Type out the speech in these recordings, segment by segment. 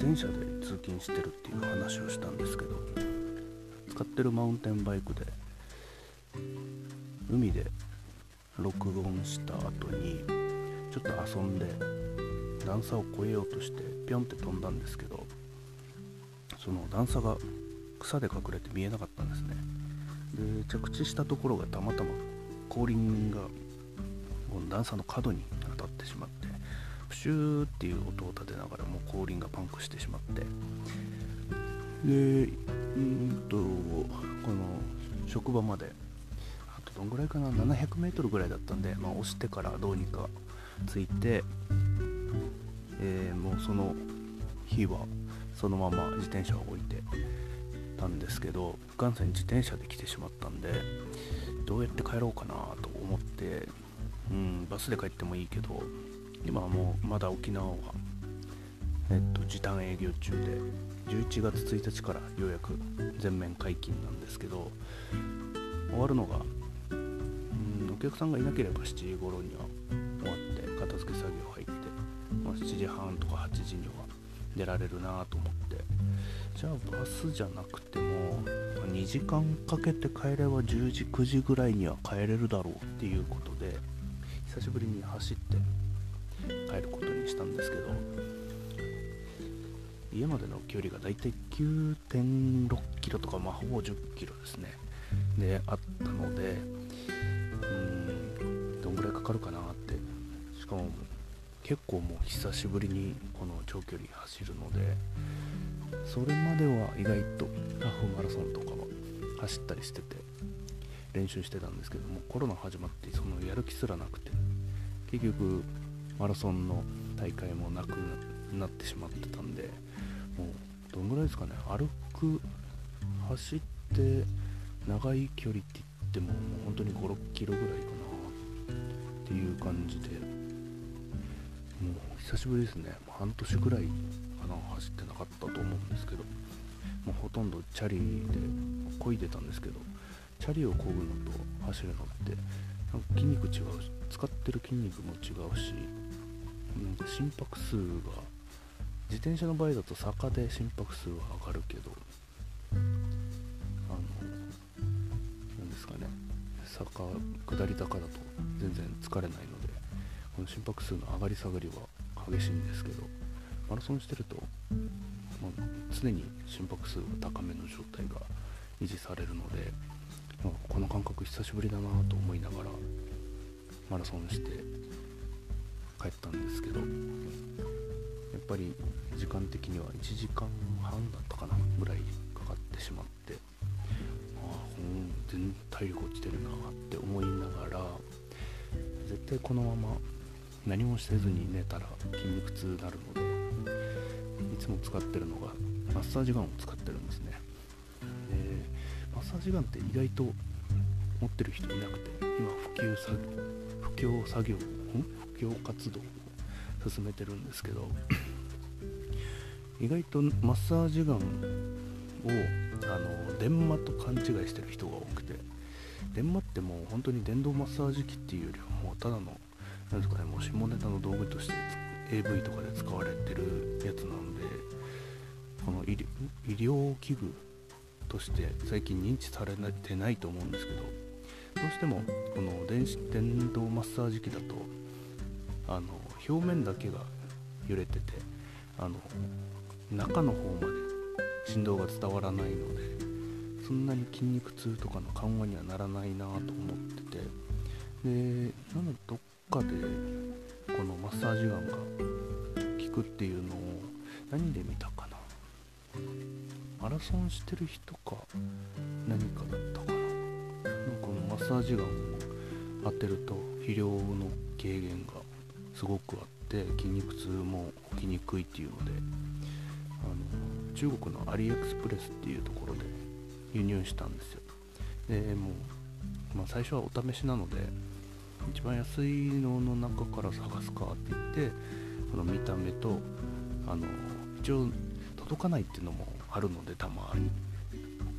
転車で通勤してるっていう話をしたんですけど使ってるマウンテンバイクで海で録音した後にちょっと遊んで段差を越えようとしてピョンって飛んだんですけどその段差が草で隠れて見えなかったんですね。で着地したところがたまたま後輪が段差の角に当たってしまってプシューっていう音を立てながらもう後輪がパンクしてしまって。でうんとこの職場まであとどんぐらいかな？700m ぐらいだったんで、まあ、押してからどうにか着いて、えー、もうその日はそのまま自転車を置いてたんですけど元祖に自転車で来てしまったんでどうやって帰ろうかなと思ってうんバスで帰ってもいいけど今はもうまだ沖縄はえっと時短営業中で11月1日からようやく全面解禁なんですけど終わるのがうんお客さんがいなければ7時頃には終わって片付け作業入って、まあ、7時半とか8時には出られるなと思ってじゃあバスじゃなくても2時間かけて帰れば10時9時ぐらいには帰れるだろうっていうことで久しぶりに走って帰ることにしたんですけど家までの距離がだいたい9.6キロとか、まあ、ほぼ10キロですね。であったのでうんどんぐらいかかるかなって。しかも結構もう久しぶりにこの長距離走るのでそれまでは意外とハーフマラソンとかは走ったりしてて練習してたんですけどもコロナ始まってそのやる気すらなくて結局マラソンの大会もなくなってしまってたんでもうどんぐらいですかね。歩く走って長い距離って言ってももう本当に5 6キロぐらいかなっていう感じでもう久しぶりですね。半年ぐらいかな走ってなかったと思うんですけどもうほとんどチャリで漕いでたんですけどチャリを漕ぐのと走るのってなんか筋肉違うし使ってる筋肉も違うしなんか心拍数が自転車の場合だと坂で心拍数は上がるけどあの何ですかね。坂下り坂だと全然疲れないのでこの心拍数の上がり下がりは激しいんですけどマラソンしてると、まあ、常に心拍数が高めの状態が維持されるので、まあ、この感覚久しぶりだなと思いながらマラソンして帰ったんですけどやっぱり時間的には1時間半だったかなぐらいかかってしまってああ全体力落ちてるなって思いながら絶対このまま何もせずに寝たら筋肉痛になるのでいつも使ってるのがマッサージガンを使ってるんですね。でマッサージガンって意外と持ってる人いなくて今普及作業布教作業布教活動を進めてるんですけど意外とマッサージガンをあの電話と勘違いしてる人が多くて電話ってもう本当に電動マッサージ機っていうよりはもうただの何ですかねもう下ネタの道具として AV とかで使われてるやつなんでこの医療器具として最近認知されてないと思うんですけどどうしてもこの電子電動マッサージ機だとあの表面だけが揺れててあの中の方まで振動が伝わらないのでそんなに筋肉痛とかの緩和にはならないなと思っててでなのでどっかでこのマッサージガンが効くっていうのを何で見たかな。マラソンしてる人か何かだったかな。このマッサージガンを当てると肥料の軽減がすごくあって筋肉痛も起きにくいっていうのであの中国のアリエクスプレスっていうところで輸入したんですよ。でもう、まあ、最初はお試しなので一番安いのの中から探すかって言ってこの見た目とあの一応届かないっていうのもあるのでたまに。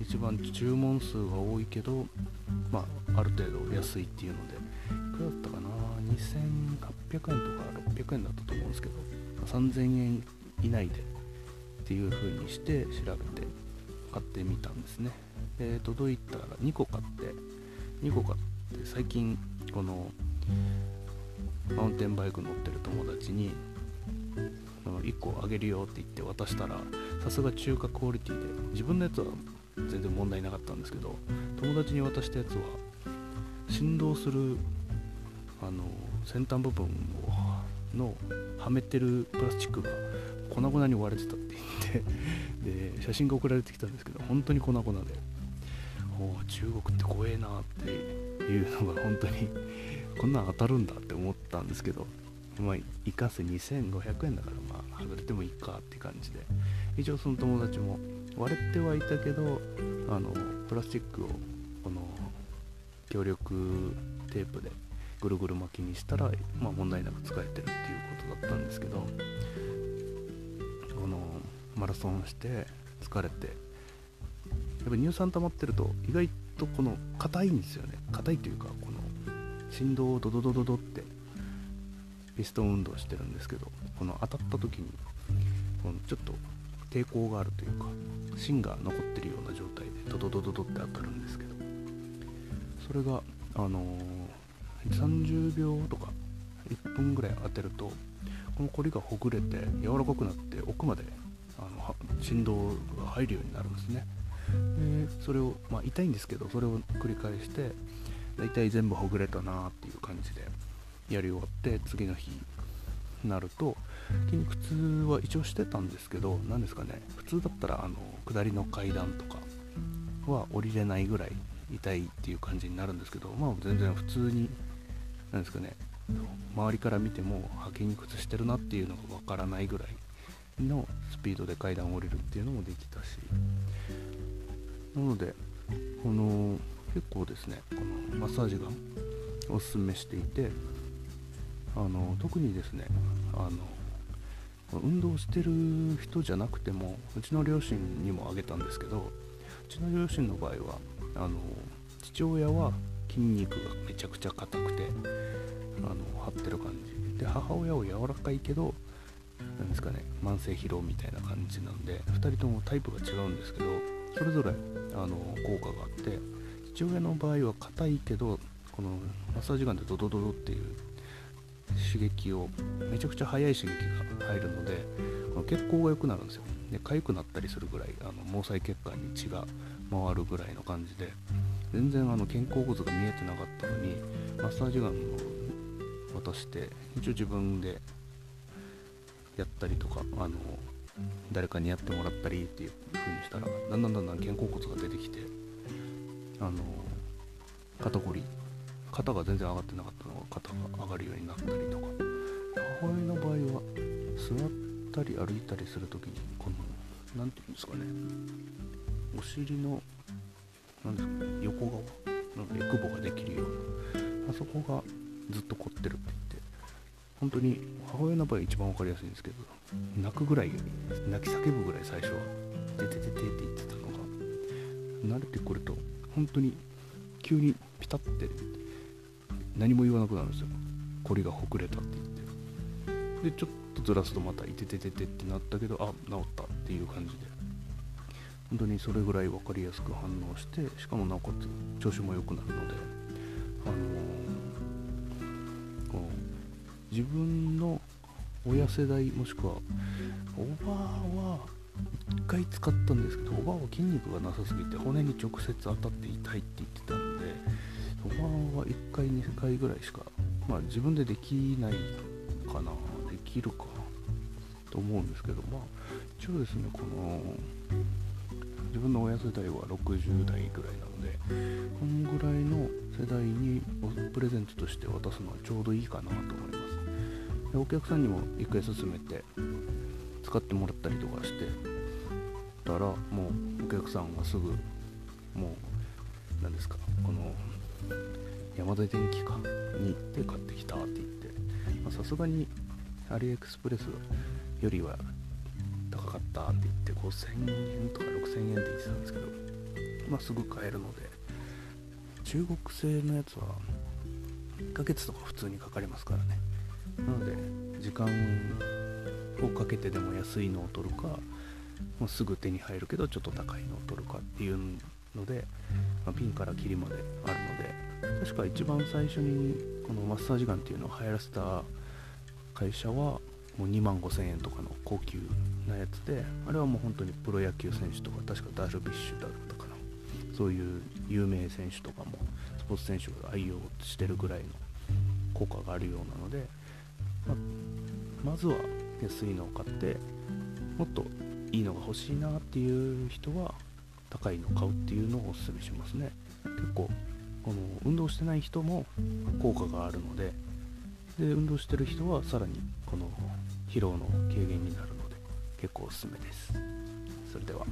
一番注文数が多いけどまあある程度安いっていうのでいくらだったかな？2800円とか600円だったと思うんですけど3000円以内でっていう風にして調べて買ってみたんですね。で届いたら2個買って2個買って最近このマウンテンバイク乗ってる友達に1個あげるよって言って渡したらさすが中華クオリティで自分のやつは全然問題なかったんですけど友達に渡したやつは振動するあの先端部分をのはめてるプラスチックが粉々に割れてたって言ってで写真が送られてきたんですけど本当に粉々で。お中国って怖えなっていうのが本当にこんなん当たるんだって思ったんですけどまあいかせ2500円だからまあ外れてもいいかって感じで。一応その友達も割れてはいたけどあのプラスチックをこの強力テープでぐるぐる巻きにしたら、まあ、問題なく使えてるっていうことだったんですけどこのマラソンして疲れてやっぱ乳酸溜まってると意外とこの硬いんですよね。硬いというかこの振動をドドドドドってピストン運動してるんですけどこの当たった時にこのちょっと抵抗があるというか芯が残ってるような状態でドドドドドって当たるんですけどそれがあのー、30秒とか1分ぐらい当てるとこのコリがほぐれて柔らかくなって奥まであの振動が入るようになるんですね。でそれを、まあ、痛いんですけどそれを繰り返して大体全部ほぐれたなっていう感じでやり終わって次の日になると筋肉痛は一応してたんですけど何ですかね普通だったらあの下りの階段とかは降りれないぐらい痛いっていう感じになるんですけどまあ全然普通に何ですかね。周りから見ても履きにくつしてるなっていうのがわからないぐらいのスピードで階段を降りるっていうのもできたし。なのでこの結構ですねこのマッサージガンおすすめしていてあの特にですねあの運動してる人じゃなくてもうちの両親にもあげたんですけどうちの両親の場合はあの父親は筋肉がめちゃくちゃ硬くてあの張ってる感じ。で母親は柔らかいけどなんですかね慢性疲労みたいな感じなんで2人ともタイプが違うんですけどそれぞれあの効果があって父親の場合は硬いけどこのマッサージガンでドドドドっていう刺激をめちゃくちゃ速い刺激が入るので血行が良くなるんですよ。で痒くなったりするぐらいあの毛細血管に血が回るぐらいの感じで全然あの肩甲骨が見えてなかったのにマッサージガンを渡して一応自分でやったりとかあの誰かにやってもらったりっていう風にしたらだんだんだんだん肩甲骨が出てきてあの肩こり肩が全然上がってなかったのが肩が上がるようになったりとか母親の場合は座ったり歩いたりする時にこの何て言うんですかねお尻の何ですかね横側のエクボができるようなあそこがずっと凝ってるって言って本当に母親の場合一番分かりやすいんですけど泣くぐらい泣き叫ぶぐらい最初は「てててて」って言ってたのが慣れてくると本当に急にピタッて何も言わなくなるんですよ。こりがほくれたって言って。でちょっとずらすとまたいててててってなったけどあ治ったっていう感じで。本当にそれぐらい分かりやすく反応してしかもなおかつ調子も良くなるのであのー、こう自分の親世代もしくはおばあは1回使ったんですけどおばあは筋肉がなさすぎて骨に直接当たって痛いって言ってたのでおばあは1回2回ぐらいしかまあ自分でできないかなできるかと思うんですけどまあ一応ですねこの自分の親世代は60代ぐらいなのでこんぐらいの世代にプレゼントとして渡すのはちょうどいいかなと思います。でお客さんにも1回勧めて使ってもらったりとかしてたらもうお客さんはすぐもう何ですかこの山田電機かに行って買ってきたって言ってさすがにアリエクスプレスよりは高かったって言って5000円とか6000円って言ってたんですけど、まあ、すぐ買えるので中国製のやつは1ヶ月とか普通にかかりますからねなので時間をかけてでも安いのを取るかもうすぐ手に入るけどちょっと高いのを取るかっていうので、まあ、ピンからキリまであるので確か一番最初にこのマッサージガンっていうのを流行らせた会社はもう2万5000円とかの高級なやつであれはもう本当にプロ野球選手とか確かダルビッシュだったかな。そういう有名選手とかもスポーツ選手が愛用してるぐらいの効果があるようなので、ままずは安いのを買ってもっといいのが欲しいなっていう人は高いのを買うっていうのをおすすめしますね。結構この運動してない人も効果があるのでで運動してる人はさらにこの疲労の軽減になるので結構おすすめです。それでは。